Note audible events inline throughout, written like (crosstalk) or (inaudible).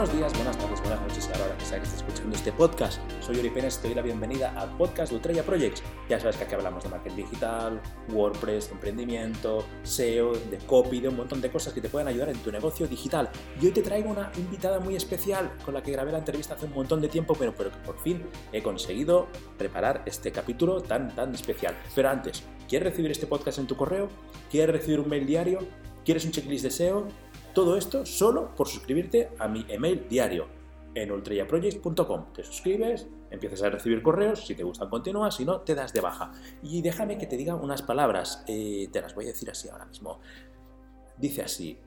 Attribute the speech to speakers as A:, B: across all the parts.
A: Buenos días, buenas tardes, buenas noches a la hora que sea que estés escuchando este podcast. Soy Ori Pérez, te doy la bienvenida al podcast de Ultraya Projects. Ya sabes que aquí hablamos de marketing digital, WordPress, emprendimiento, SEO, de copy, de un montón de cosas que te pueden ayudar en tu negocio digital. Y hoy te traigo una invitada muy especial con la que grabé la entrevista hace un montón de tiempo, pero, pero que por fin he conseguido preparar este capítulo tan, tan especial. Pero antes, ¿quieres recibir este podcast en tu correo? ¿Quieres recibir un mail diario? ¿Quieres un checklist de SEO? Todo esto solo por suscribirte a mi email diario en ultrayaprojects.com. Te suscribes, empiezas a recibir correos, si te gustan continúas, si no, te das de baja. Y déjame que te diga unas palabras, eh, te las voy a decir así ahora mismo. Dice así,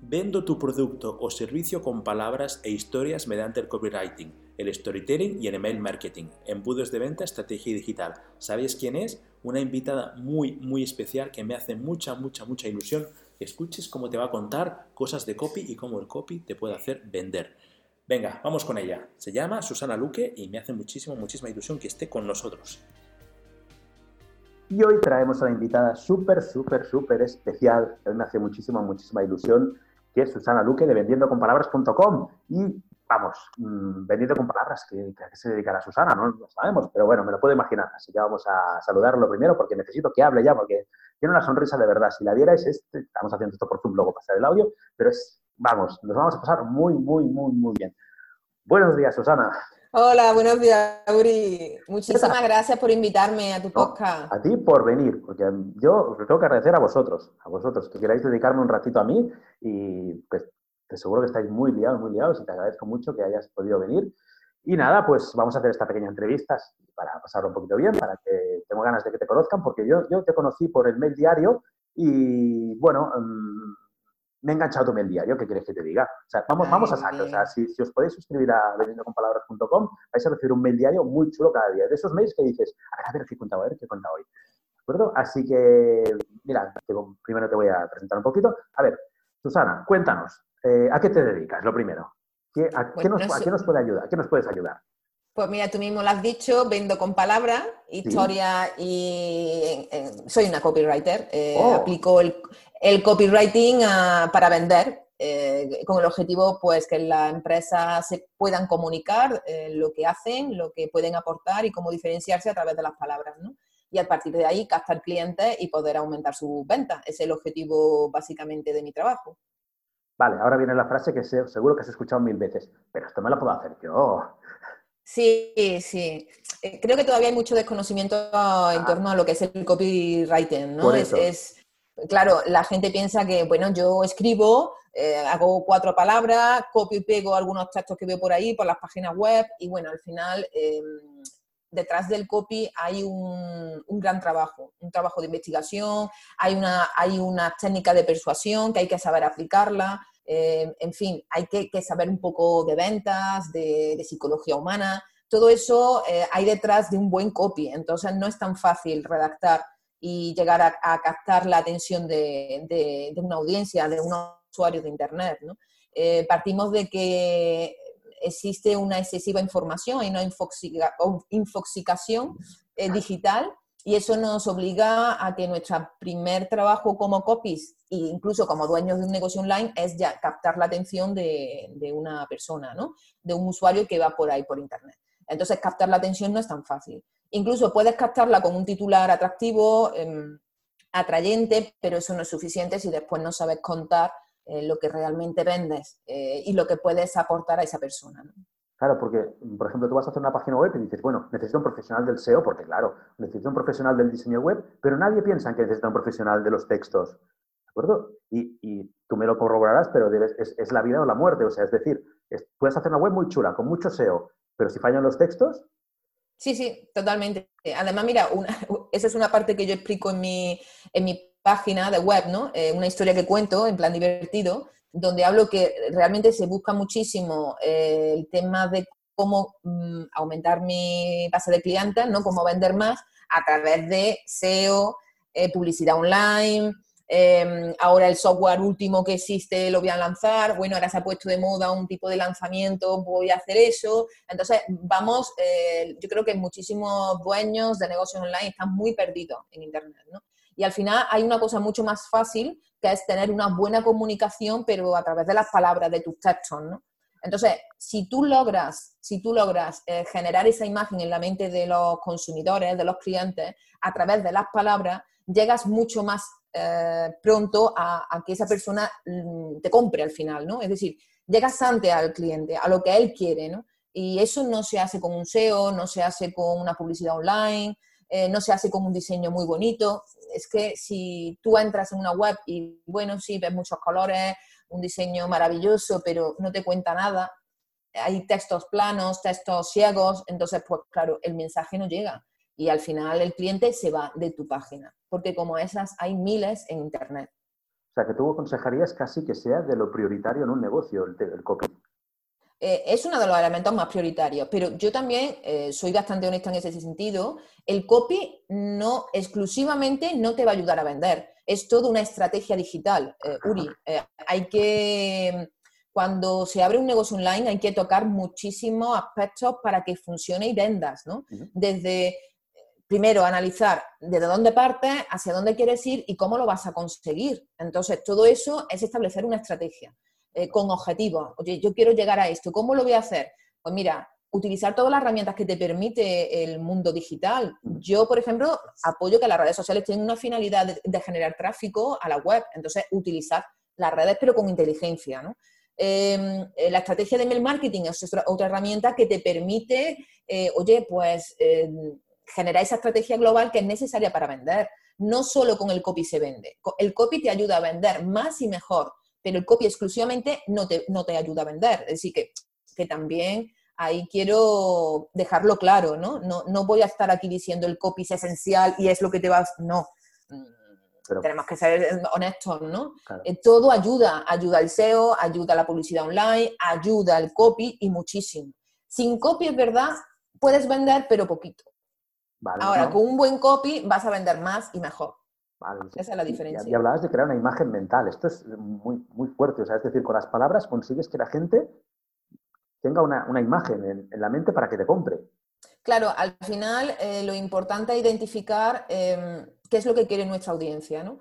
A: vendo tu producto o servicio con palabras e historias mediante el copywriting, el storytelling y el email marketing, embudos de venta, estrategia digital. ¿Sabéis quién es? Una invitada muy, muy especial que me hace mucha, mucha, mucha ilusión escuches cómo te va a contar cosas de copy y cómo el copy te puede hacer vender. Venga, vamos con ella. Se llama Susana Luque y me hace muchísimo, muchísima ilusión que esté con nosotros.
B: Y hoy traemos a una invitada súper, súper, súper especial. A me hace muchísima, muchísima ilusión, que es Susana Luque de vendiendocomPalabras.com. Y vamos, mmm, vendiendo con palabras, que, a qué se dedicará Susana, no lo sabemos, pero bueno, me lo puedo imaginar. Así que vamos a saludarlo primero porque necesito que hable ya, porque tiene una sonrisa de verdad. Si la vierais, estamos haciendo esto por Zoom, luego pasar el audio, pero es, vamos, nos vamos a pasar muy, muy, muy, muy bien. Buenos días, Susana.
C: Hola, buenos días, Uri. Muchísimas gracias por invitarme a tu podcast.
B: No, a ti por venir, porque yo tengo que agradecer a vosotros, a vosotros, que queráis dedicarme un ratito a mí y pues te seguro que estáis muy liados, muy liados y te agradezco mucho que hayas podido venir. Y nada, pues vamos a hacer esta pequeña entrevista para pasarlo un poquito bien, para que tengo ganas de que te conozcan, porque yo, yo te conocí por el mail diario y, bueno, um, me he enganchado tu mail diario, ¿qué quieres que te diga? O sea, vamos, vamos a sacar, o sea, si, si, os podéis suscribir a vendiendoconpalabras.com, vais a recibir un mail diario muy chulo cada día, de esos mails que dices, a ver qué he contado, a ver qué he contado hoy. ¿De acuerdo? Así que, mira, primero te voy a presentar un poquito. A ver, Susana, cuéntanos, eh, ¿a qué te dedicas? Lo primero. ¿Qué, a, ¿qué nos, ¿A qué nos puede ayudar? ¿A qué nos puedes ayudar?
C: Pues mira, tú mismo lo has dicho, vendo con palabras, historia sí. y eh, soy una copywriter. Eh, oh. Aplico el, el copywriting uh, para vender eh, con el objetivo pues que las empresas se puedan comunicar eh, lo que hacen, lo que pueden aportar y cómo diferenciarse a través de las palabras, ¿no? Y a partir de ahí captar clientes y poder aumentar sus ventas. Es el objetivo básicamente de mi trabajo.
B: Vale, ahora viene la frase que seguro que has escuchado mil veces, pero esto me lo puedo hacer yo.
C: Sí, sí. Eh, creo que todavía hay mucho desconocimiento en torno a lo que es el copywriting, ¿no? Es, es, claro, la gente piensa que, bueno, yo escribo, eh, hago cuatro palabras, copio y pego algunos textos que veo por ahí, por las páginas web, y bueno, al final, eh, detrás del copy hay un, un, gran trabajo, un trabajo de investigación, hay una, hay una técnica de persuasión que hay que saber aplicarla. Eh, en fin, hay que, saber un poco de ventas, de, psicología humana, todo eso eh, hay detrás de un buen copy, entonces no es tan fácil redactar y llegar a, captar la atención de, de, una audiencia, de unos usuarios de Internet. ¿no? Eh, partimos de que existe una excesiva información, hay una infoxica, infoxicación eh, digital y eso nos obliga a que nuestro primer trabajo como copies e incluso como dueños de un negocio online es ya captar la atención de, de, una persona, ¿no? de un usuario que va por ahí por internet. Entonces captar la atención no es tan fácil. Incluso puedes captarla con un titular atractivo, eh, atrayente, pero eso no es suficiente si después no sabes contar eh, lo que realmente vendes eh, y lo que puedes aportar a esa persona. ¿no?
B: Claro, porque, por ejemplo, tú vas a hacer una página web y dices, bueno, necesito un profesional del SEO, porque claro, necesito un profesional del diseño web, pero nadie piensa en que necesita un profesional de los textos. ¿De acuerdo? Y, y tú me lo corroborarás, pero debes, es, es, la vida o la muerte. O sea, es decir, es, puedes hacer una web muy chula, con mucho SEO, pero si fallan los textos.
C: Sí, sí, totalmente. Además, mira, una, (laughs) esa es una parte que yo explico en mi, en mi página de web, ¿no? Eh, una historia que cuento en plan divertido donde hablo que realmente se busca muchísimo eh, el tema de cómo mm, aumentar mi base de clientes, ¿no? Cómo vender más a través de SEO, eh, publicidad online, eh, ahora el software último que existe lo voy a lanzar, bueno, ahora se ha puesto de moda un tipo de lanzamiento, voy a hacer eso. Entonces, vamos, eh, yo creo que muchísimos dueños de negocios online están muy perdidos en Internet, ¿no? Y al final hay una cosa mucho más fácil, que es tener una buena comunicación, pero a través de las palabras, de tus textos, ¿no? Entonces, si tú logras, si tú logras eh, generar esa imagen en la mente de los consumidores, de los clientes, a través de las palabras, llegas mucho más eh, pronto a, que esa persona mm, te compre al final, ¿no? Es decir, llegas antes al cliente, a lo que él quiere, ¿no? Y eso no se hace con un SEO, no se hace con una publicidad online, eh, no se hace con un diseño muy bonito. Es que si tú entras en una web y, bueno, sí, ves muchos colores, un diseño maravilloso, pero no te cuenta nada, hay textos planos, textos ciegos, entonces, pues claro, el mensaje no llega y al final el cliente se va de tu página, porque como esas hay miles en Internet.
B: O sea, que tú aconsejarías casi que sea de lo prioritario en un negocio el, el copy.
C: Eh, es uno de los elementos más prioritarios, pero yo también eh, soy bastante honesta en ese sentido. El copy no exclusivamente no te va a ayudar a vender, es toda una estrategia digital, eh, Uri. hay que, cuando se abre un negocio online, hay que tocar muchísimos aspectos para que funcione y vendas, ¿no? Desde primero analizar desde dónde partes, hacia dónde quieres ir y cómo lo vas a conseguir. Entonces, todo eso es establecer una estrategia eh, con objetivos. Oye, yo quiero llegar a esto, ¿cómo lo voy a hacer? Pues mira, utilizar todas las herramientas que te permite el mundo digital. Yo, por ejemplo, apoyo que las redes sociales tienen una finalidad de, generar tráfico a la web. Entonces, utilizar las redes, pero con inteligencia, em, eh, la estrategia de mail marketing es otra, herramienta que te permite, eh, oye, pues em, generar esa estrategia global que es necesaria para vender. No solo con el copy se vende. El copy te ayuda a vender más y mejor, pero el copy exclusivamente no te, no te ayuda a vender. Es decir, que, que también ahí quiero dejarlo claro, ¿no? ¿no? No voy a estar aquí diciendo el copy es esencial y es lo que te vas... No. Tenemos que ser honestos, ¿no? Eh, todo ayuda, ayuda al SEO, ayuda a la publicidad online, ayuda al copy y muchísimo. Sin copy es verdad, puedes vender, pero poquito. Ahora, con un buen copy vas a vender más y mejor. Esa es la diferencia.
B: Y, hablabas de crear una imagen mental. Esto es muy, muy fuerte. O sea, es decir, con las palabras consigues que la gente tenga una, imagen en, la mente para que te compre.
C: Claro, al final eh, lo importante es identificar em, qué es lo que quiere nuestra audiencia, ¿no?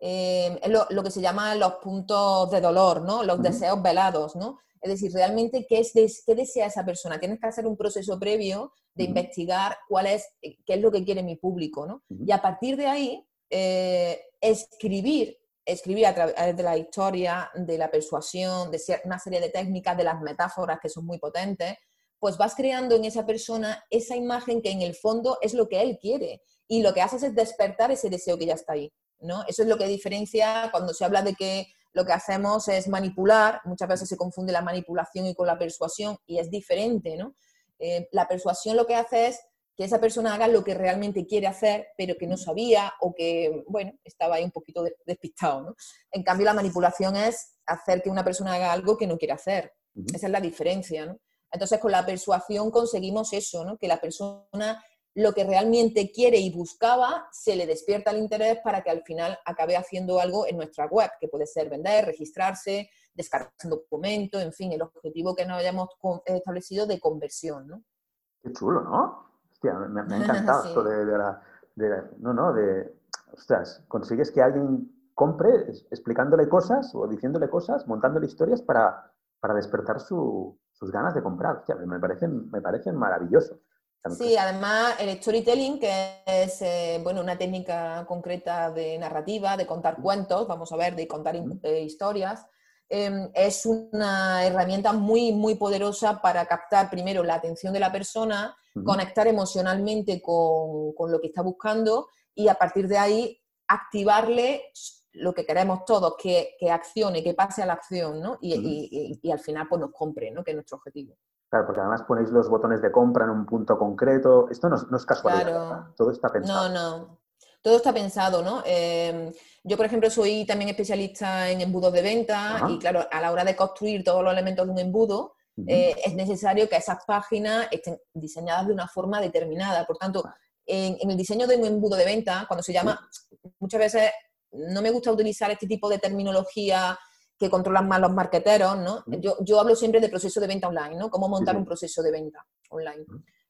C: Em, lo, que se llama los puntos de dolor, ¿no? Los deseos velados, ¿no? Es decir, realmente, ¿qué, es qué desea esa persona? Tienes que hacer un proceso previo de investigar cuál es, eh, qué es lo que quiere mi público, ¿no? Y a partir de ahí, eh, escribir, escribir a través de la historia, de la persuasión, de una serie de técnicas, de las metáforas que son muy potentes, pues vas creando en esa persona esa imagen que en el fondo es lo que él quiere. Y lo que haces es despertar ese deseo que ya está ahí. ¿no? Eso es lo que diferencia cuando se habla de que lo que hacemos es manipular, muchas veces se confunde la manipulación y con la persuasión y es diferente, ¿no? Eh, la persuasión lo que hace es que esa persona haga lo que realmente quiere hacer, pero que no sabía o que, bueno, estaba ahí un poquito despistado, ¿no? En cambio, la manipulación es hacer que una persona haga algo que no quiere hacer. Esa es la diferencia, ¿no? Entonces, con la persuasión conseguimos eso, ¿no? Que la persona lo que realmente quiere y buscaba, se le despierta el interés para que al final acabe haciendo algo en nuestra web, que puede ser vender, registrarse, descargarse un documento, en fin, el objetivo que nos hayamos establecido de conversión, ¿no?
B: Qué chulo, ¿no? Hostia, me, ha encantado (laughs) esto de, la, No, no, de... Ostras, consigues que alguien compre explicándole cosas o diciéndole cosas, montándole historias para, para despertar sus ganas de comprar. Hostia, me parecen, me parecen maravilloso.
C: Sí, además el storytelling, que es eh, bueno, una técnica concreta de narrativa, de contar cuentos, vamos a ver, de contar eh, historias, em, es una herramienta muy, muy poderosa para captar primero la atención de la persona, conectar emocionalmente con, lo que está buscando y a partir de ahí activarle lo que queremos todos, que, accione, que pase a la acción, ¿no? Y, y, al final pues nos compre, ¿no? Que es nuestro objetivo.
B: Claro, porque además ponéis los botones de compra en un punto concreto. Esto no, es casualidad. Claro. Todo está pensado.
C: No, no. Todo está pensado, ¿no? Em, yo, por ejemplo, soy también especialista en embudos de venta y, claro, a la hora de construir todos los elementos de un embudo, eh, es necesario que esas páginas estén diseñadas de una forma determinada. Por tanto, en, el diseño de un embudo de venta, cuando se llama, muchas veces no me gusta utilizar este tipo de terminología que controlan más los marqueteros, ¿no? Yo, yo, hablo siempre de proceso de venta online, ¿no? Cómo montar un proceso de venta online.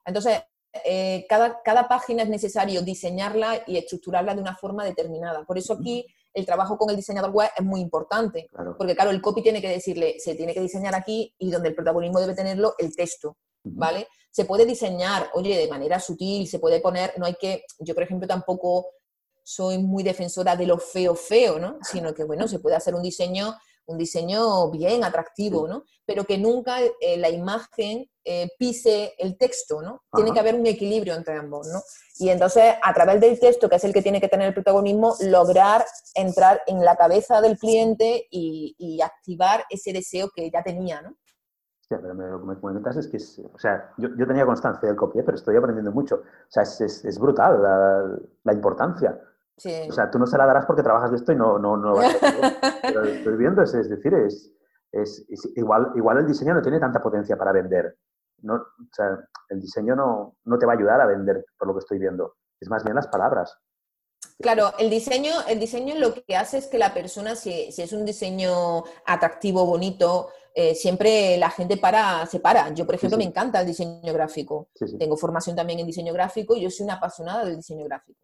C: Entonces, eh, cada, cada, página es necesario diseñarla y estructurarla de una forma determinada. Por eso aquí el trabajo con el diseñador web es muy importante, porque claro, el copy tiene que decirle, se tiene que diseñar aquí y donde el protagonismo debe tenerlo, el texto, ¿vale? Se puede diseñar, oye, de manera sutil, se puede poner, no hay que, yo por ejemplo tampoco soy muy defensora de lo feo feo, ¿no? Sino que, bueno, se puede hacer un diseño un diseño bien atractivo, ¿no? Pero que nunca eh, la imagen eh, pise el texto, ¿no? Tiene que haber un equilibrio entre ambos, ¿no? Y entonces, a través del texto, que es el que tiene que tener el protagonismo, lograr entrar en la cabeza del cliente y, activar ese deseo que ya tenía, ¿no?
B: Sí, pero lo que me comentas es que, o sea, yo, tenía constancia del copy, pero estoy aprendiendo mucho. O sea, es, brutal la, la importancia. O sea, tú no se la darás porque trabajas de esto y no, no, no vas a Pero estoy viendo, es, es decir, es, es, igual, igual el diseño no tiene tanta potencia para vender. No, o sea, el diseño no, no te va a ayudar a vender, por lo que estoy viendo. Es más bien las palabras.
C: Claro, el diseño, el diseño lo que hace es que la persona, si, si es un diseño atractivo, bonito, eh, siempre la gente para, se para. Yo, por ejemplo, me encanta el diseño gráfico. Tengo formación también en diseño gráfico y yo soy una apasionada del diseño gráfico.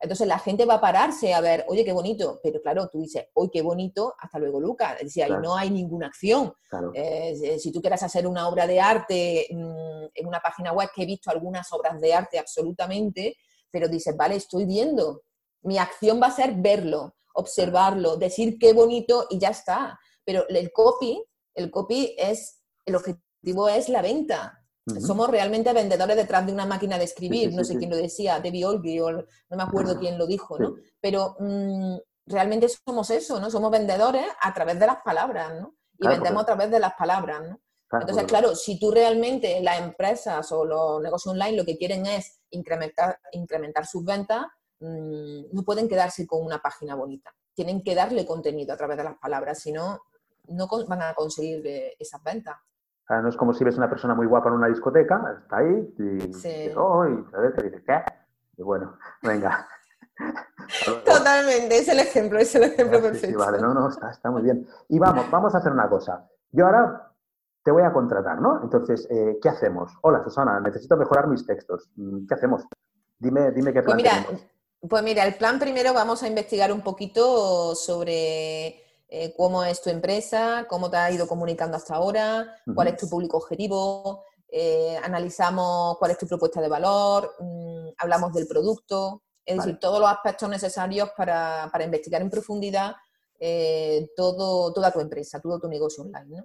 C: Entonces la gente va a pararse a ver, oye, qué bonito, pero claro, tú dices, oye, qué bonito, hasta luego, Lucas. Es decir, ahí no hay ninguna acción. Eh, si tú quieres hacer una obra de arte mm, en una página web, que he visto algunas obras de arte absolutamente, pero dices, vale, estoy viendo. Mi acción va a ser verlo, observarlo, decir qué bonito y ya está. Pero el copy, el copy es, el objetivo es la venta. Somos realmente vendedores detrás de una máquina de escribir, no sé quién lo decía, Debbie Olby, o no me acuerdo quién lo dijo, ¿no? Pero mm, realmente somos eso, ¿no? Somos vendedores a través de las palabras, ¿no? Y vendemos a través de las palabras, ¿no? Entonces, claro, si tú realmente las empresas o los negocios online lo que quieren es incrementar, incrementar sus ventas, mm, no pueden quedarse con una página bonita. Tienen que darle contenido a través de las palabras, si no, no van a conseguir eh, esas ventas
B: no es como si ves una persona muy guapa en una discoteca, está ahí y, sí. oh, y te dice, ¿qué? Y bueno, venga. (laughs)
C: Totalmente, es el ejemplo, es el ejemplo perfecto. Sí,
B: vale, no, no, está, muy bien. Y vamos, vamos a hacer una cosa. Yo ahora te voy a contratar, ¿no? Entonces, eh, ¿qué hacemos? Hola, Susana, necesito mejorar mis textos. Mm, ¿Qué hacemos? Dime, dime qué
C: pues plan pues mira, Pues mira, el plan primero vamos a investigar un poquito sobre eh, cómo es tu empresa, cómo te ha ido comunicando hasta ahora, cuál es tu público objetivo, eh, analizamos cuál es tu propuesta de valor, mm, hablamos del producto, es decir, todos los aspectos necesarios para, investigar en profundidad eh, todo, toda tu empresa, todo tu negocio online.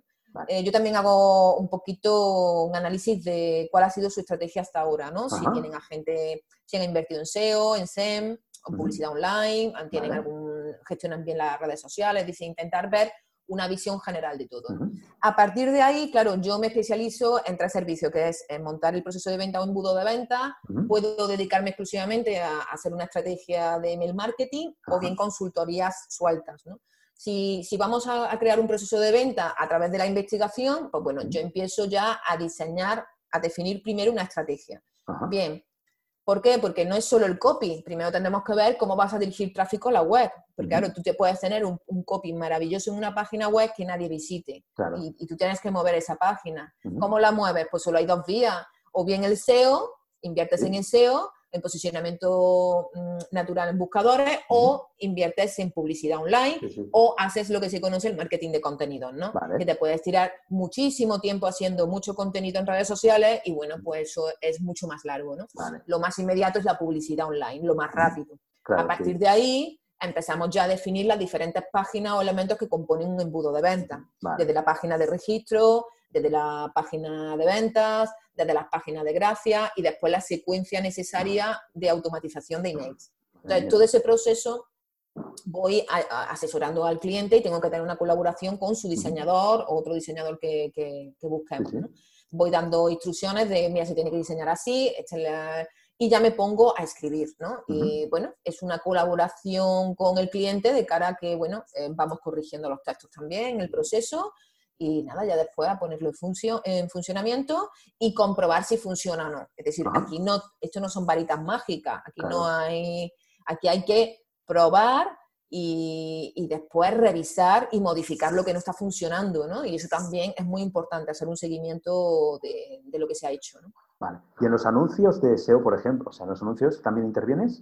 C: yo también hago un poquito un análisis de cuál ha sido su estrategia hasta ahora, ¿no? Si tienen a gente, si han invertido en SEO, en SEM, en publicidad online, tienen algún, gestionan bien las redes sociales, dice intentar ver una visión general de todo. A partir de ahí, claro, yo me especializo en tres servicios, que es en montar el proceso de venta o embudo de venta, puedo dedicarme exclusivamente a, hacer una estrategia de email marketing o bien consultorías sueltas, Si, vamos a, crear un proceso de venta a través de la investigación, pues bueno, yo empiezo ya a diseñar, a definir primero una estrategia. Bien, ¿Por qué? Porque no es solo el copy. Primero tendremos que ver cómo vas a dirigir tráfico a la web. Porque, claro, tú te puedes tener un, copy maravilloso en una página web que nadie visite. Y, tú tienes que mover esa página. ¿Cómo la mueves? Pues solo hay dos vías. O bien el SEO, inviertes en el SEO, en posicionamiento mm, natural en buscadores o inviertes en publicidad online o haces lo que se conoce el marketing de contenidos, ¿no? Que te puedes tirar muchísimo tiempo haciendo mucho contenido en redes sociales y bueno, pues eso es mucho más largo, ¿no? Lo más inmediato es la publicidad online, lo más rápido. a partir de ahí empezamos ya a definir las diferentes páginas o elementos que componen un embudo de venta, desde la página de registro, desde la página de ventas, desde las páginas de gracia y después la secuencia necesaria de automatización de emails. Entonces, todo ese proceso voy asesorando al cliente y tengo que tener una colaboración con su diseñador o otro diseñador que, que, busquemos. Voy dando instrucciones de, mira, se tiene que diseñar así, y ya me pongo a escribir, ¿no? Y bueno, es una colaboración con el cliente de cara a que, bueno, eh, vamos corrigiendo los textos también en el proceso y nada, ya después a ponerlo en, en funcionamiento y comprobar si funciona o no. Es decir, aquí no, esto no son varitas mágicas, aquí no hay, aquí hay que probar y, y, después revisar y modificar lo que no está funcionando, ¿no? Y eso también es muy importante, hacer un seguimiento de, de lo que se ha hecho, ¿no?
B: Vale. ¿Y en los anuncios de SEO, por ejemplo, o sea, en los anuncios también intervienes?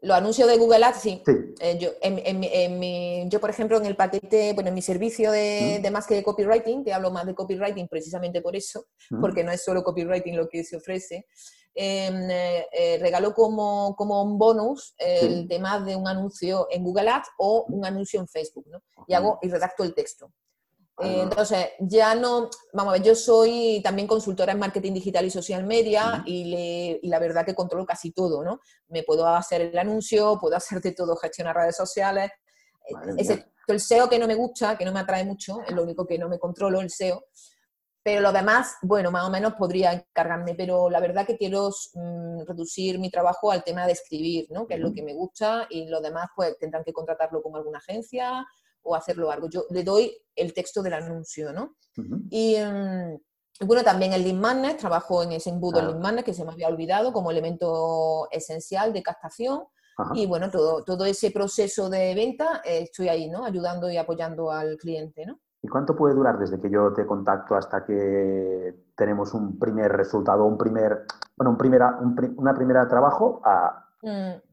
C: Los anuncios de Google Ads, sí. Eh, yo, en, mi, yo, por ejemplo, en el paquete, bueno, en mi servicio de, más que de copywriting, te hablo más de copywriting precisamente por eso, porque no es solo copywriting lo que se ofrece, em, eh, eh, regalo como, como un bonus el tema de un anuncio en Google Ads o un anuncio en Facebook, ¿no? Y hago y redacto el texto. Eh, entonces, ya no, vamos a ver, yo soy también consultora en marketing digital y social media y, la verdad que controlo casi todo, ¿no? Me puedo hacer el anuncio, puedo hacer de todo, gestionar redes sociales, excepto el SEO que no me gusta, que no me atrae mucho, es lo único que no me controlo, el SEO. Pero lo demás, bueno, más o menos podría encargarme, pero la verdad que quiero mm, reducir mi trabajo al tema de escribir, ¿no? Que es lo que me gusta y lo demás pues tendrán que contratarlo con alguna agencia o hacerlo algo. Yo le doy el texto del anuncio, ¿no? Y em, bueno, también el lead magnet, trabajo en ese embudo del lead magnet que se me había olvidado como elemento esencial de captación. Y bueno, todo, todo ese proceso de venta eh, estoy ahí, ¿no? Ayudando y apoyando al cliente, ¿no?
B: ¿Y cuánto puede durar desde que yo te contacto hasta que tenemos un primer resultado, un primer, bueno, un primera, una primera trabajo a,
C: mm.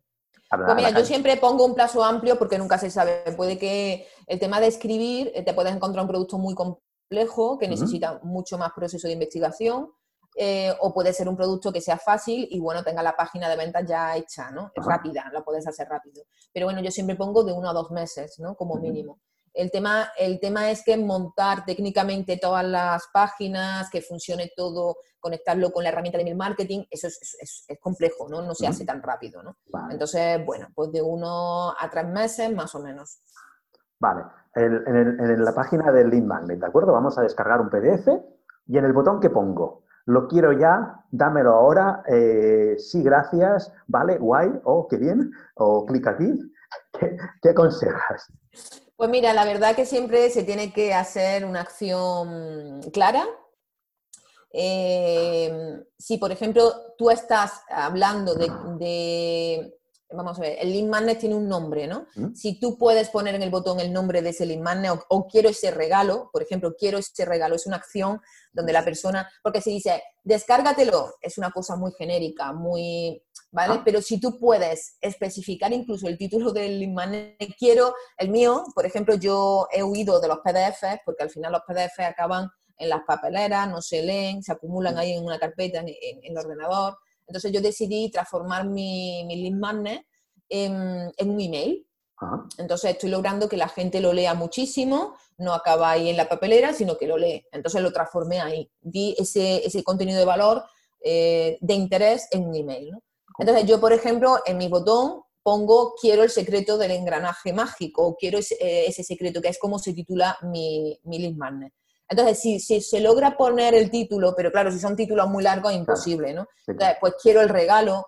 C: Pues mira, yo siempre pongo un plazo amplio porque nunca se sabe. Puede que el tema de escribir, eh, te puedes encontrar un producto muy complejo que necesita mucho más proceso de investigación. Eh, o puede ser un producto que sea fácil y bueno, tenga la página de ventas ya hecha, ¿no? Rápida, la puedes hacer rápido. Pero bueno, yo siempre pongo de uno a dos meses, ¿no? Como mínimo. El tema, el tema es que montar técnicamente todas las páginas, que funcione todo, conectarlo con la herramienta de mi marketing, eso es, complejo, ¿no? No se hace tan rápido, ¿no? Entonces, bueno, pues de uno a tres meses más o menos.
B: Vale. en, la página del Lead Magnet, ¿de acuerdo? Vamos a descargar un PDF y en el botón que pongo, lo quiero ya, dámelo ahora, eh, sí, gracias, vale, guay, oh, qué bien, o clic aquí. (laughs) ¿Qué, qué aconsejas?
C: Pues mira, la verdad que siempre se tiene que hacer una acción clara. Eh, si, por ejemplo, tú estás hablando de, vamos a ver, el lead magnet tiene un nombre, ¿no? Si tú puedes poner en el botón el nombre de ese lead magnet o, quiero ese regalo, por ejemplo, quiero ese regalo, es una acción donde la persona, porque se dice, descárgatelo, es una cosa muy genérica, muy, ¿vale? Ah. Pero si tú puedes especificar incluso el título del lead quiero el mío, por ejemplo, yo he huido de los PDFs, porque al final los PDFs acaban en las papeleras, no se leen, se acumulan ahí en una carpeta en, el ordenador. Entonces yo decidí transformar mi, mi lead magnet en, un email. Entonces estoy logrando que la gente lo lea muchísimo, no acaba ahí en la papelera, sino que lo lee. Entonces lo transformé ahí, di ese, ese contenido de valor eh, de interés en un email. Entonces yo, por ejemplo, en mi botón pongo quiero el secreto del engranaje mágico o quiero ese, eh, ese secreto, que es como se titula mi, mi magnet. Entonces, si, se logra poner el título, pero claro, si son títulos muy largos, es imposible, ¿no? Entonces, pues quiero el regalo,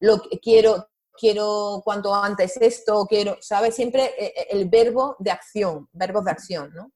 C: lo quiero, quiero cuanto antes esto, quiero, ¿sabes? Siempre eh, eh, el verbo de acción, verbos de acción, ¿no?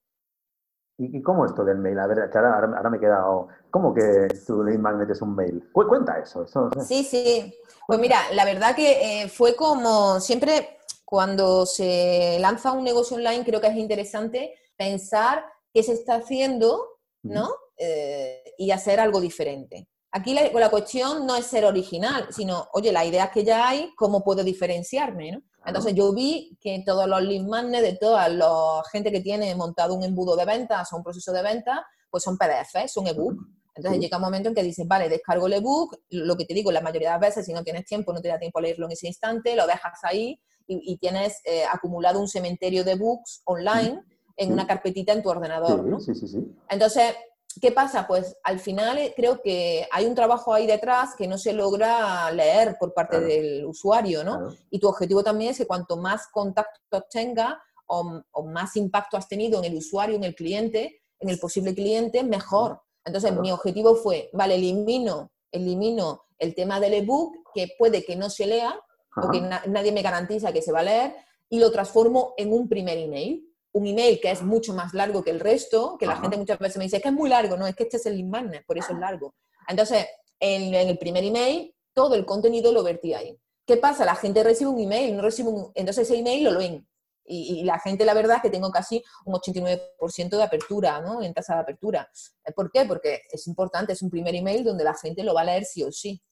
B: ¿Y, cómo esto del mail? A ver, ahora, me he quedado. ¿Cómo que tu lead magnet es un mail? Cuenta eso.
C: Sí, sí. Pues mira, la verdad que eh, fue como siempre cuando se lanza un negocio online, creo que es interesante pensar qué se está haciendo, ¿no? Eh, y hacer algo diferente. Aquí la, cuestión no es ser original, sino, oye, la idea que ya hay, ¿cómo puedo diferenciarme? ¿no? Entonces yo vi que todos los lead magnets de toda la gente que tiene montado un embudo de ventas o un proceso de venta, pues son PDF, son ebook. Entonces llega un momento en que dices, vale, descargo el ebook, lo que te digo, la mayoría de las veces si no tienes tiempo, no te da tiempo a leerlo en ese instante, lo dejas ahí y, tienes eh, acumulado un cementerio de books online en una carpetita en tu ordenador. ¿no? Sí, sí, sí. Entonces, ¿qué pasa? Pues al final eh, creo que hay un trabajo ahí detrás que no se logra leer por parte del usuario, ¿no? Y tu objetivo también es que cuanto más contactos tenga o, más impacto has tenido en el usuario, en el cliente, en el posible cliente, mejor. Entonces, mi objetivo fue, vale, elimino, elimino el tema del ebook, que puede que no se lea, porque nadie me garantiza que se va a leer, y lo transformo en un primer email un email que es mucho más largo que el resto, que la gente muchas veces me dice, que es muy largo, no, es que este es el magnet, por eso es largo. Entonces, en, el primer email, todo el contenido lo vertí ahí. ¿Qué pasa? La gente recibe un email, no recibe un... Entonces ese email lo leen. Y, la gente, la verdad, es que tengo casi un 89% de apertura, ¿no? En tasa de apertura. ¿Por qué? Porque es importante, es un primer email donde la gente lo va a leer sí o sí.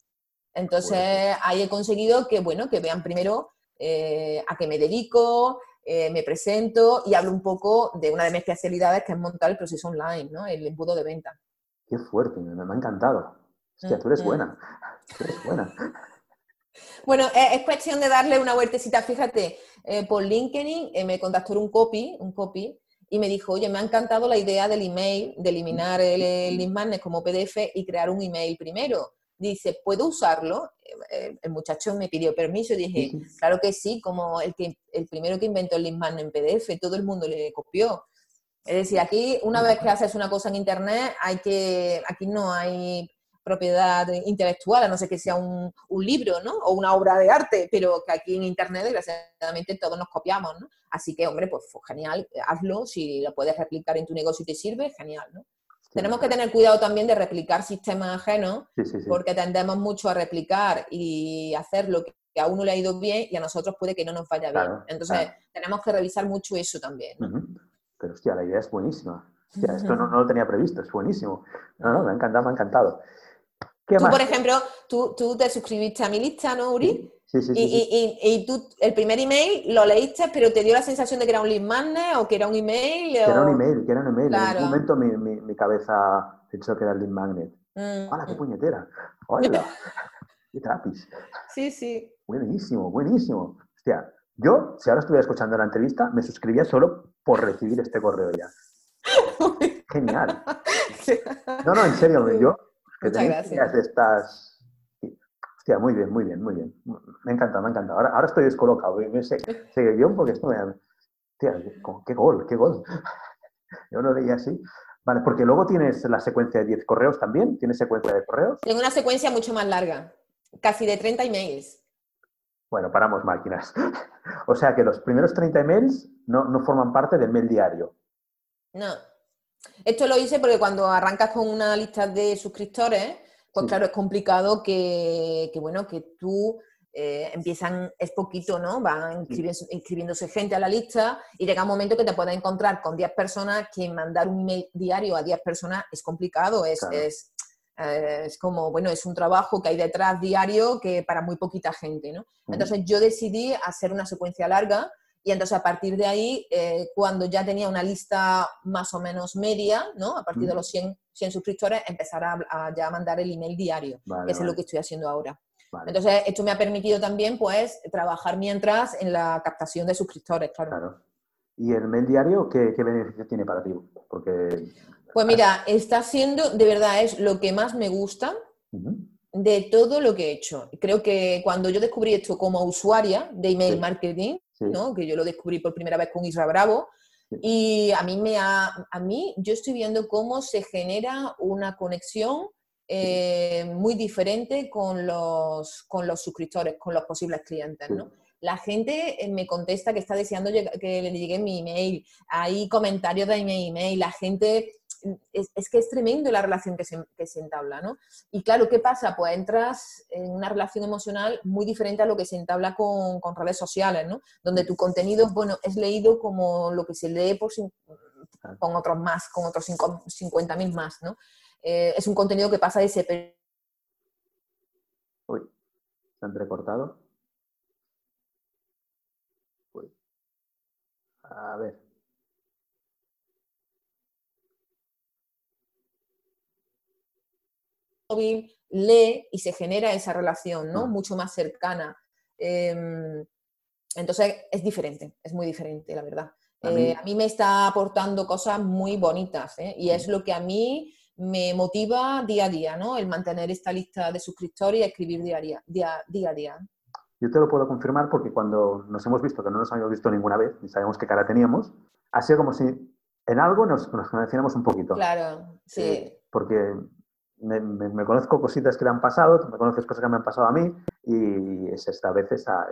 C: Entonces, ahí he conseguido que, bueno, que vean primero eh, a qué me dedico, eh, me presento y hablo un poco de una de mis especialidades que es montar el proceso online, ¿no? El embudo de venta.
B: Qué fuerte, me, ha encantado. Hostia, tú eres mm, mm. buena. Tú eres buena. (laughs)
C: Bueno, es, cuestión de darle una vueltecita. Fíjate, eh, por LinkedIn me contactó un copy, un copy, y me dijo, oye, me ha encantado la idea del email, de eliminar el, el (laughs) magnet como PDF y crear un email primero dice, ¿puedo usarlo? Eh, el muchacho me pidió permiso y dije, claro que sí, como el, que, el primero que inventó el Linkman en PDF, todo el mundo le copió. Es decir, aquí una vez que haces una cosa en Internet, hay que, aquí no hay propiedad intelectual, a no ser que sea un, un, libro, ¿no? O una obra de arte, pero que aquí en Internet, desgraciadamente, todos nos copiamos, ¿no? Así que, hombre, pues, pues genial, hazlo, si lo puedes replicar en tu negocio y te sirve, genial, ¿no? Tenemos que tener cuidado también de replicar sistemas ajenos, porque tendemos mucho a replicar y hacer lo que a uno le ha ido bien y a nosotros puede que no nos vaya bien. Entonces, tenemos que revisar mucho eso también.
B: Pero, hostia, la idea es buenísima. esto no, lo tenía previsto, es buenísimo. No, no, me ha encantado, me ha encantado.
C: tú, por ejemplo, tú, tú, te suscribiste a mi lista, ¿no, Uri? Y, y, tú el primer email lo leíste, pero te dio la sensación de que era un lead magnet o que era un email.
B: Que era un email, que era un email. En un momento mi, mi, mi, cabeza pensó que era el lead magnet. Mm, ¡Hala, qué mm. puñetera! ¡Hola! (laughs) ¡Qué trapis!
C: Sí, sí.
B: Buenísimo, buenísimo. Hostia, yo, si ahora estuviera escuchando la entrevista, me suscribía solo por recibir este correo ya. (laughs) Genial. (laughs) No, no, en serio, yo que Muchas gracias. de estas Hostia, muy bien, muy bien, muy bien. Me encanta, me encanta. Ahora, ahora estoy descolocado. Me sé, sé yo porque esto me... Hostia, qué gol, qué gol. (laughs) Yo no leía así. Vale, porque luego tienes la secuencia de 10 correos también. ¿Tienes secuencia de correos?
C: Tengo una secuencia mucho más larga, casi de 30 emails.
B: Bueno, paramos máquinas. (laughs) o sea que los primeros 30 emails no, no forman parte del mail diario.
C: No. Esto lo hice porque cuando arrancas con una lista de suscriptores, pues claro, es complicado que, bueno, que tú eh, empiezan, es poquito, ¿no? Van inscribiéndose gente a la lista y llega un momento que te puedes encontrar con 10 personas que mandar un email diario a 10 personas es complicado, es, es, eh, es, como, bueno, es un trabajo que hay detrás diario que para muy poquita gente, ¿no? Entonces yo decidí hacer una secuencia larga y entonces a partir de ahí, eh, cuando ya tenía una lista más o menos media, ¿no? A partir de los 100, 100 suscriptores, empezar a, ya mandar el email diario, que es lo que estoy haciendo ahora. Entonces, esto me ha permitido también, pues, trabajar mientras en la captación de suscriptores, claro.
B: ¿Y el mail diario qué, qué beneficios tiene para ti? Porque...
C: Pues mira, está siendo, de verdad, es lo que más me gusta de todo lo que he hecho. Creo que cuando yo descubrí esto como usuaria de email marketing, que yo lo descubrí por primera vez con Isra Bravo. Y a mí, me ha, a mí yo estoy viendo cómo se genera una conexión eh, muy diferente con los, con los suscriptores, con los posibles clientes. ¿no? La gente eh, me contesta que está deseando que le llegue mi email, hay comentarios de mi email, la gente es, que es tremendo la relación que se, que se, entabla, ¿no? Y claro, ¿qué pasa? Pues entras en una relación emocional muy diferente a lo que se entabla con, con redes sociales, ¿no? Donde tu contenido, bueno, es leído como lo que se lee por, con otros más, con otros 50.000 más, ¿no? Eh, es un contenido que pasa de ese...
B: Uy, ¿se han entrecortado? A ver.
C: lee y se genera esa relación, ¿no? Mucho más cercana. Em, entonces es diferente, es muy diferente, la verdad. A mí, eh, me está aportando cosas muy bonitas ¿eh? y es lo que a mí me motiva día a día, ¿no? El mantener esta lista de suscriptores y escribir día, día, día a día.
B: Yo te lo puedo confirmar porque cuando nos hemos visto, que no nos habíamos visto ninguna vez, ni sabemos qué cara teníamos, ha sido como si en algo nos, nos conociéramos un poquito.
C: Claro, sí.
B: Eh, porque me, conozco cositas que le han pasado, me conoces cosas que me han pasado a mí y es esta vez esa,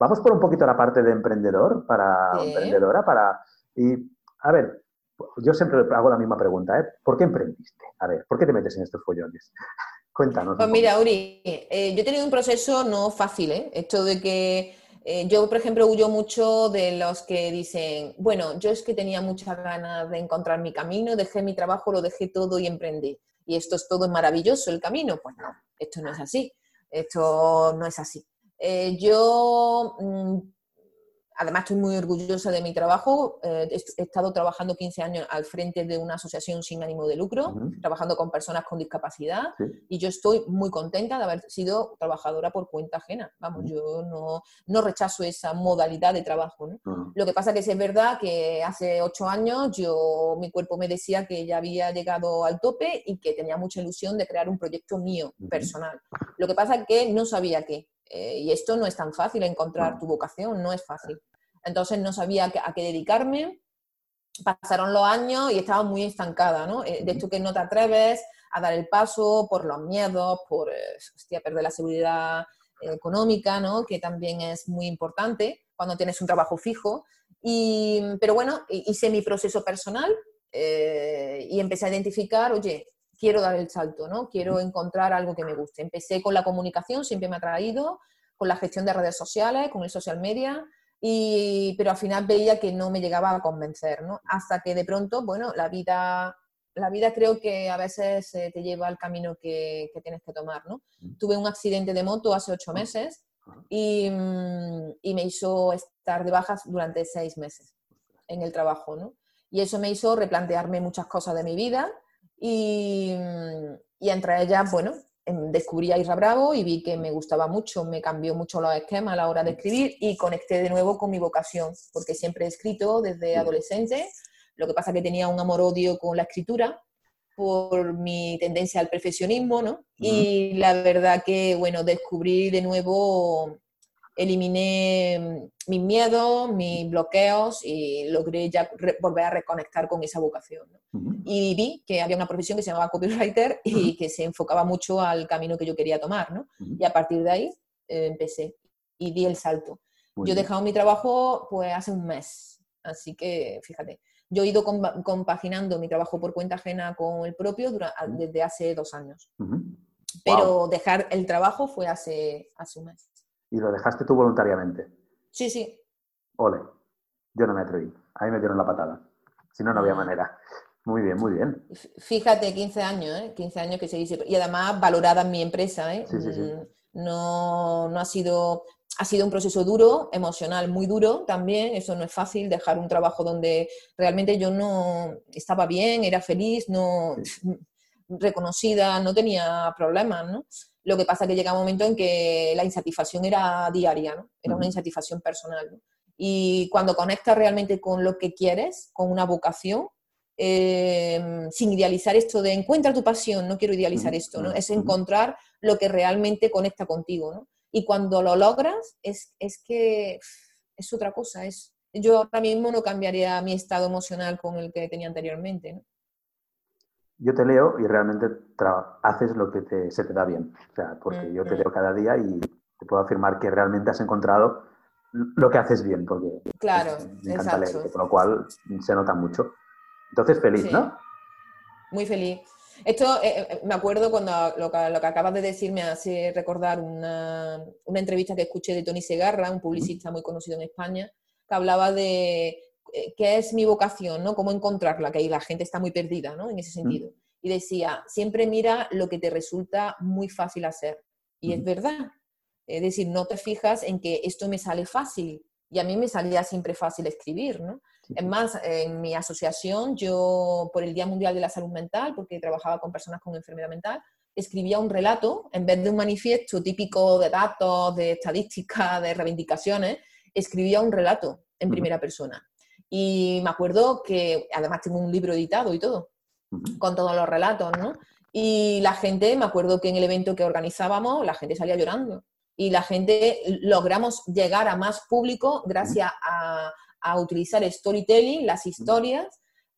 B: Vamos por un poquito a la parte de emprendedor, para emprendedora, para... Y, a ver, yo siempre hago la misma pregunta, ¿eh? ¿Por qué emprendiste? A ver, ¿por qué te metes en estos follones? Cuéntanos.
C: Pues mira, Uri, eh, yo he tenido un proceso no fácil, ¿eh? Esto de que eh, yo, por ejemplo, huyo mucho de los que dicen, bueno, yo es que tenía muchas ganas de encontrar mi camino, dejé mi trabajo, lo dejé todo y emprendí y esto es todo maravilloso el camino. Pues no, esto no es así. Esto no es así. Eh, yo mm, además estoy muy orgullosa de mi trabajo. Eh, he estado trabajando 15 años al frente de una asociación sin ánimo de lucro, trabajando con personas con discapacidad y yo estoy muy contenta de haber sido trabajadora por cuenta ajena. Vamos, yo no, no, rechazo esa modalidad de trabajo. Lo que pasa que es verdad que hace ocho años yo, mi cuerpo me decía que ya había llegado al tope y que tenía mucha ilusión de crear un proyecto mío, personal. Lo que pasa es que no sabía qué. Eh, y esto no es tan fácil, encontrar tu vocación, no es fácil. Entonces no sabía a qué dedicarme. Pasaron los años y estaba muy estancada, ¿no? Eh, de esto que no te atreves a dar el paso por los miedos, por eh, perder la seguridad económica, ¿no? Que también es muy importante cuando tienes un trabajo fijo. Y, pero bueno, hice mi proceso personal y empecé a identificar, oye, quiero dar el salto, ¿no? Quiero encontrar algo que me guste. Empecé con la comunicación, siempre me ha traído, con la gestión de redes sociales, con el social media, y, pero al final veía que no me llegaba a convencer, ¿no? Hasta que de pronto, bueno, la vida, la vida creo que a veces eh, te lleva al camino que, tienes que tomar, ¿no? Tuve un accidente de moto hace ocho meses y, mm, y me hizo estar de bajas durante seis meses en el trabajo, ¿no? Y eso me hizo replantearme muchas cosas de mi vida y, y entre ellas, bueno, em, descubrí a Isra Bravo y vi que me gustaba mucho, me cambió mucho los esquemas a la hora de escribir y conecté de nuevo con mi vocación, porque siempre he escrito desde adolescente, lo que pasa que tenía un amor-odio con la escritura por mi tendencia al perfeccionismo, ¿no? Y la verdad que, bueno, descubrí de nuevo eliminé mm, mis miedos, mis bloqueos y logré ya volver a reconectar con esa vocación. Y vi que había una profesión que se llamaba copywriter y que se enfocaba mucho al camino que yo quería tomar. ¿no? Y a partir de ahí eh, empecé y di el salto. yo he dejado mi trabajo pues hace un mes, así que fíjate. Yo he ido compaginando mi trabajo por cuenta ajena con el propio desde hace dos años. Pero dejar el trabajo fue hace, hace un mes.
B: ¿Y lo dejaste tú voluntariamente?
C: Sí, sí.
B: Ole, yo no me atreví. A mí me dieron la patada. Si no, no había mm. manera. Muy bien, muy bien.
C: Fíjate, 15 años, ¿eh? 15 años que se dice. Y además valorada en mi empresa, ¿eh? Sí, sí, sí. Mm, no, no ha sido... Ha sido un proceso duro, emocional muy duro también. Eso no es fácil, dejar un trabajo donde realmente yo no estaba bien, era feliz, no reconocida, no tenía problemas, ¿no? Lo que pasa que llega un momento en que la insatisfacción era diaria, ¿no? Era una insatisfacción personal. Y cuando conectas realmente con lo que quieres, con una vocación, em, sin idealizar esto de encuentra tu pasión, no quiero idealizar esto, ¿no? Es encontrar lo que realmente conecta contigo, ¿no? Y cuando lo logras, es, es que es otra cosa. Es, yo ahora mismo no cambiaría mi estado emocional con el que tenía anteriormente, ¿no?
B: Yo te leo y realmente haces lo que se te da bien. O sea, porque yo te leo cada día y te puedo afirmar que realmente has encontrado lo que haces bien, porque
C: claro,
B: me encanta leer, con lo cual se nota mucho. Entonces, feliz, ¿no?
C: Muy feliz. Esto, eh, eh, me acuerdo cuando lo que, acabas de decir me hace recordar una, una entrevista que escuché de Tony Segarra, un publicista muy conocido en España, que hablaba de qué es mi vocación, ¿no? Cómo encontrarla, que ahí la gente está muy perdida, ¿no? En ese sentido. Y decía, siempre mira lo que te resulta muy fácil hacer. Y es verdad. Es decir, no te fijas en que esto me sale fácil. Y a mí me salía siempre fácil escribir, ¿no? Es más, en mi asociación, yo, por el Día Mundial de la Salud Mental, porque trabajaba con personas con enfermedad mental, escribía un relato, en vez de un manifiesto típico de datos, de estadísticas, de reivindicaciones, escribía un relato en primera persona. Y me acuerdo que además tengo un libro editado y todo, con todos los relatos, ¿no? Y la gente, me acuerdo que en el evento que organizábamos, la gente salía llorando. Y la gente logramos llegar a más público gracias a, a utilizar storytelling, las historias,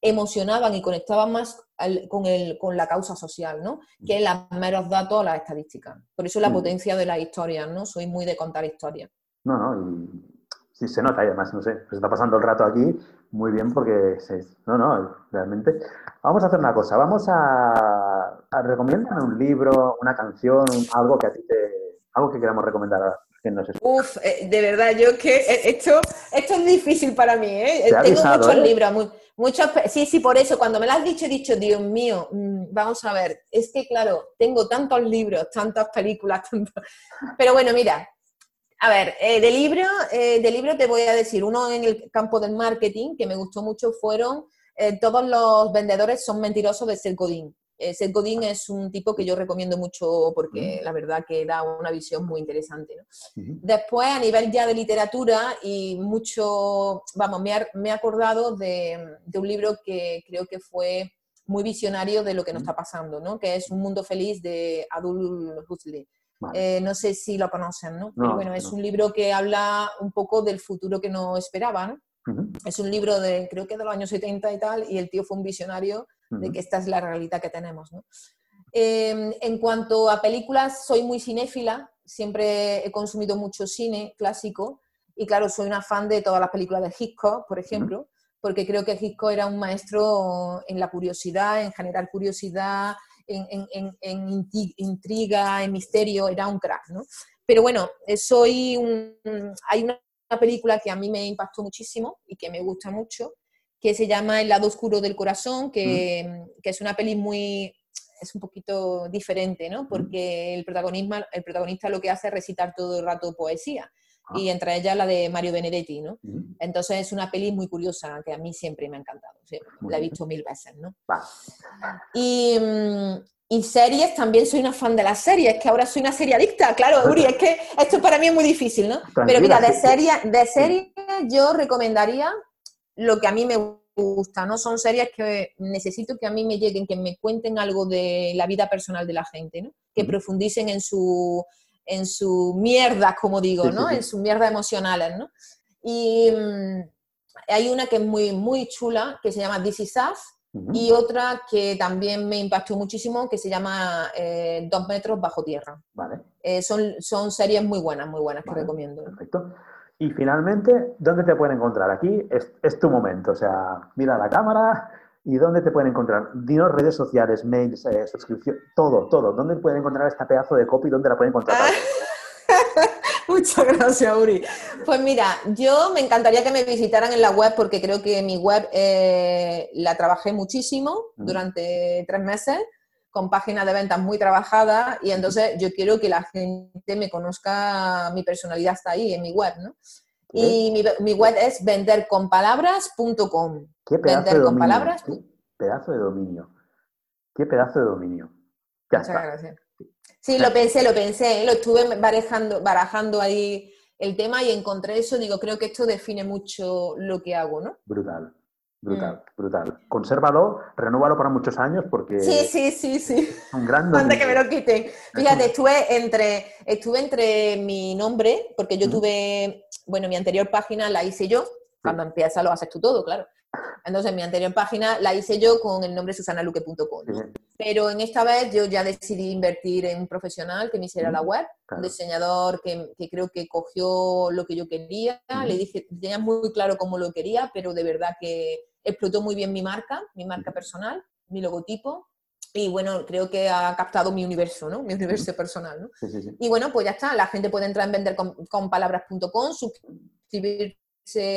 C: emocionaban y conectaban más con, el, con la causa social, ¿no? Que los meros datos o las estadísticas. Por eso la potencia de las historias, ¿no? Soy muy de contar historias.
B: No, no, y sí se nota y además, no sé, se está pasando el rato aquí muy bien porque, no, no, realmente. Vamos a hacer una cosa, vamos a, a un libro, una canción, algo que a ti te, algo que queramos recomendar a quien nos
C: Uf, eh, de verdad, yo que eh, esto, esto es difícil para mí, ¿eh? Tengo muchos libros, Muchos, sí, sí, por eso, cuando me lo has dicho, he dicho, Dios mío, mm, vamos a ver, es que claro, tengo tantos libros, tantas películas, (laughs) tantos... pero bueno, mira, a ver, eh, de, libro, eh, de libro te voy a decir, uno en el campo del marketing que me gustó mucho fueron eh, Todos los vendedores son mentirosos de Seth Godin. Seth Godin es un tipo que yo recomiendo mucho porque la verdad que da una visión muy interesante. Después, a nivel ya de literatura y mucho, vamos, me, he acordado de, un libro que creo que fue muy visionario de lo que nos está pasando, ¿no? que es Un Mundo Feliz de Adul Huxley. Eh, no sé si lo conocen, ¿no? Pero bueno, es un libro que habla un poco del futuro que no esperaban. Es un libro de, creo que de los años 70 y tal, y el tío fue un visionario de que esta es la realidad que tenemos, ¿no? Em, en cuanto a películas, soy muy cinéfila, siempre he consumido mucho cine clásico, y claro, soy una fan de todas las películas de Hitchcock, por ejemplo, porque creo que Hitchcock era un maestro en la curiosidad, en generar curiosidad, en, intriga, en misterio, era un crack, ¿no? Pero bueno, eh, soy hay una, película que a mí me impactó muchísimo y que me gusta mucho, que se llama El lado oscuro del corazón, que, es una peli muy, es un poquito diferente, ¿no? Porque el, protagonista, el protagonista lo que hace es recitar todo el rato poesía. Ah. Y entre ellas la de Mario Benedetti, ¿no? Entonces es una peli muy curiosa que a mí siempre me ha encantado. la he visto mil veces, ¿no? Y, mm, y, series, también soy una fan de las series, que ahora soy una serie adicta, claro, Uri, es que esto para mí es muy difícil, ¿no? Pero mira, de series de serie yo recomendaría lo que a mí me gusta, ¿no? Son series que necesito que a mí me lleguen, que me cuenten algo de la vida personal de la gente, ¿no? Que profundicen en su en su mierda, como digo, ¿no? En su mierda emocionales, ¿no? Y mm, hay una que es muy, muy chula, que se llama This Is Us, y otra que también me impactó muchísimo, que se llama eh, Dos metros bajo tierra. Vale. Eh, son, son series muy buenas, muy buenas, que recomiendo.
B: Perfecto. Y finalmente, ¿dónde te pueden encontrar? Aquí es, es tu momento, o sea, mira la cámara, ¿Y dónde te pueden encontrar? Dinos redes sociales, mails, eh, suscripción, todo, todo. ¿Dónde pueden encontrar esta pedazo de copy? ¿Dónde la pueden encontrar? (laughs)
C: Muchas gracias, Uri. Pues mira, yo me encantaría que me visitaran en la web porque creo que mi web eh, la trabajé muchísimo durante tres meses con páginas de ventas muy trabajadas y entonces yo quiero que la gente me conozca, mi personalidad está ahí en mi web, ¿no? Y mi, mi, web es venderconpalabras.com.
B: ¿Qué pedazo de dominio? palabras? ¿Qué pedazo de dominio? ¿Qué pedazo de dominio?
C: Ya Muchas gracias. Sí, lo pensé, lo pensé, lo estuve barajando, barajando ahí el tema y encontré eso, digo, creo que esto define mucho lo que hago, ¿no?
B: Brutal, brutal, mm. brutal. Consérvalo, renúvalo para muchos años porque...
C: Sí, sí, sí, sí.
B: Un gran
C: Antes que me lo quiten. Fíjate, estuve entre, estuve entre mi nombre, porque yo tuve, bueno, mi anterior página la hice yo, cuando empieza lo haces tú todo, claro. Entonces, mi anterior página la hice yo con el nombre susanaluque.com. Pero en esta vez yo ya decidí invertir en un profesional que me hiciera la web, un diseñador que, creo que cogió lo que yo quería, le dije, tenía muy claro cómo lo quería, pero de verdad que explotó muy bien mi marca, mi marca personal, mi logotipo, y bueno, creo que ha captado mi universo, ¿no? Mi universo personal, ¿no? Y bueno, pues ya está, la gente puede entrar en venderconpalabras.com, suscribir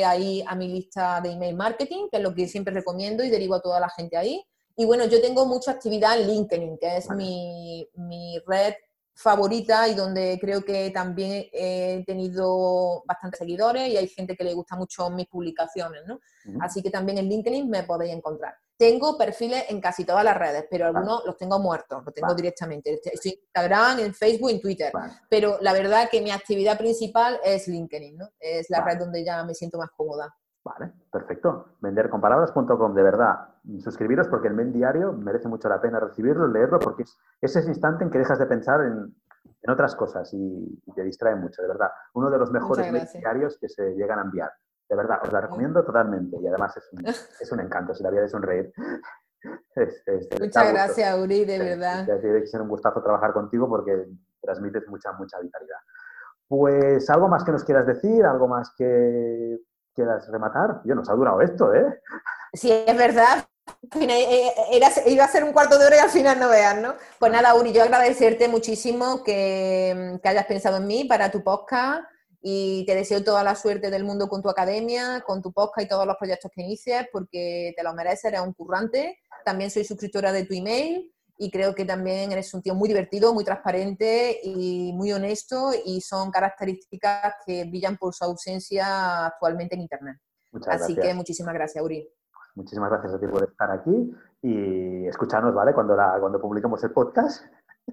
C: ahí a mi lista de email marketing, que es lo que siempre recomiendo y derivo a toda la gente ahí. Y bueno, yo tengo mucha actividad en LinkedIn, que es mi, mi red favorita y donde creo que también he tenido bastantes seguidores y hay gente que le gusta mucho mis publicaciones, ¿no? Así que también en LinkedIn me podéis encontrar. Tengo perfiles en casi todas las redes, pero algunos los tengo muertos, los tengo directamente. Estoy en Instagram, en Facebook, en Twitter. Pero la verdad que mi actividad principal es LinkedIn, ¿no? Es la red donde ya me siento más cómoda.
B: Vale, perfecto. Vendercomparados.com, de verdad. Suscribiros porque el mail diario merece mucho la pena recibirlo, leerlo, porque es, ese instante en que dejas de pensar en, otras cosas y, te distrae mucho, de verdad. Uno de los mejores mails diarios que se llegan a enviar. De verdad, os la recomiendo totalmente y además es un, (laughs) es un encanto, si la vida es sonreír. (laughs)
C: Muchas gracias, Uri, de verdad.
B: Tiene que ser un gustazo trabajar contigo porque transmites mucha, mucha vitalidad. Pues algo más que nos quieras decir, algo más que quieras rematar. Yo, nos ha durado esto, ¿eh?
C: Sí, es verdad. Eh, era, iba a ser un cuarto de hora y al final no veas, ¿no? Pues nada, Uri, yo agradecerte muchísimo que, que hayas pensado en mí para tu podcast y te deseo toda la suerte del mundo con tu academia, con tu podcast y todos los proyectos que inicies, porque te lo mereces, eres un currante. También soy suscriptora de tu email y creo que también eres un tío muy divertido, muy transparente y muy honesto y son características que brillan por su ausencia actualmente en Internet. Muchas Así que muchísimas gracias, Uri.
B: Muchísimas gracias a ti por estar aquí y escucharnos, ¿vale? Cuando, la, cuando publiquemos el podcast.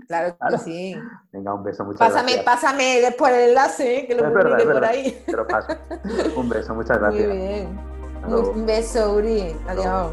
C: Claro que sí.
B: Venga, un beso, muchas
C: pásame,
B: gracias.
C: Pásame después el enlace, que lo publique por ahí.
B: Te lo paso. (laughs) Un beso, muchas gracias.
C: Muy bien. Un beso, Uri. Adiós.